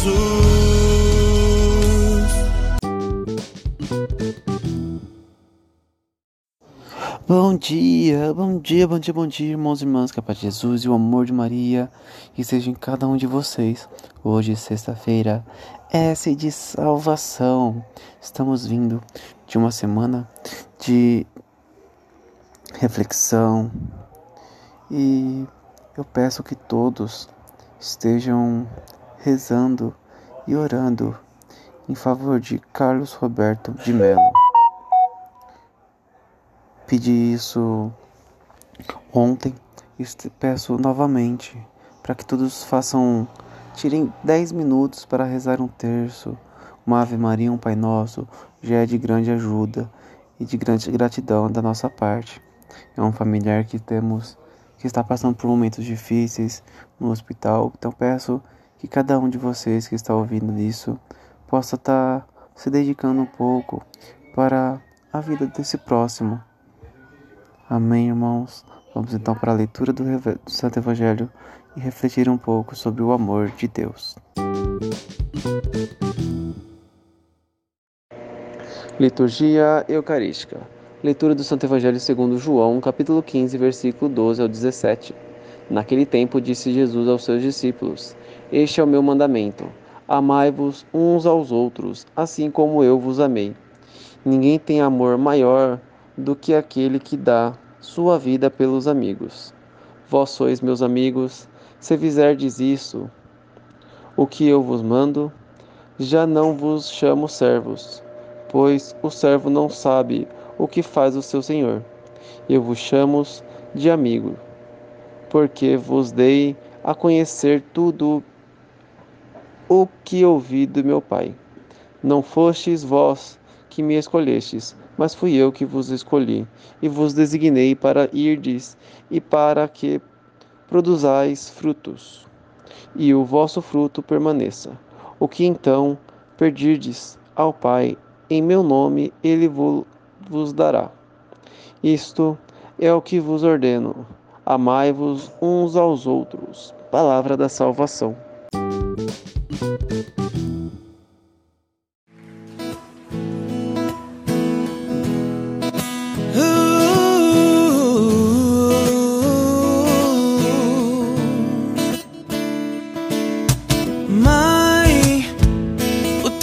Jesus. Bom dia, bom dia, bom dia, bom dia, irmãos e irmãs, que a paz de Jesus e o amor de Maria esteja em cada um de vocês. Hoje, sexta-feira, S de salvação. Estamos vindo de uma semana de reflexão e eu peço que todos estejam rezando e orando em favor de Carlos Roberto de Mello. Pedi isso ontem e peço novamente para que todos façam, tirem 10 minutos para rezar um terço, uma Ave Maria, um Pai Nosso, já é de grande ajuda e de grande gratidão da nossa parte. É um familiar que temos que está passando por momentos difíceis no hospital, então peço que cada um de vocês que está ouvindo isso possa estar se dedicando um pouco para a vida desse próximo. Amém, irmãos? Vamos então para a leitura do, do Santo Evangelho e refletir um pouco sobre o amor de Deus. Liturgia Eucarística. Leitura do Santo Evangelho segundo João, capítulo 15, versículo 12 ao 17. Naquele tempo disse Jesus aos seus discípulos: Este é o meu mandamento: amai-vos uns aos outros, assim como eu vos amei. Ninguém tem amor maior do que aquele que dá sua vida pelos amigos. Vós sois meus amigos, se fizerdes isso, o que eu vos mando, já não vos chamo servos, pois o servo não sabe o que faz o seu senhor. Eu vos chamo de amigo, porque vos dei a conhecer tudo o que ouvi do meu Pai. Não fostes vós que me escolhestes, mas fui eu que vos escolhi, e vos designei para irdes e para que produzais frutos, e o vosso fruto permaneça. O que então perdirdes ao Pai em meu nome, ele vo- vos dará. Isto é o que vos ordeno: amai-vos uns aos outros. Palavra da salvação.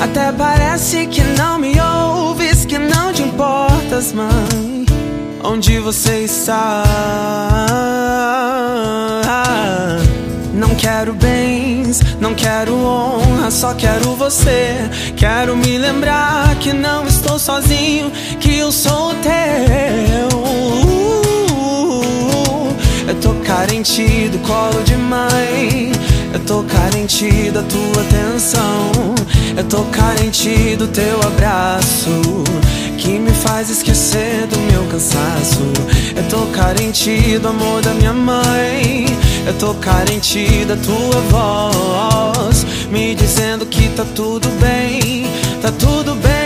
Até parece que não me ouves, que não te importas, mãe. Onde você está? Não quero bens, não quero honra, só quero você. Quero me lembrar que não estou sozinho, que eu sou teu. Eu tô carente do colo de mãe. Tô carente da tua atenção. Eu tô carente do teu abraço. Que me faz esquecer do meu cansaço. Eu tô carente do amor da minha mãe. Eu tô carente da tua voz. Me dizendo que tá tudo bem. Tá tudo bem.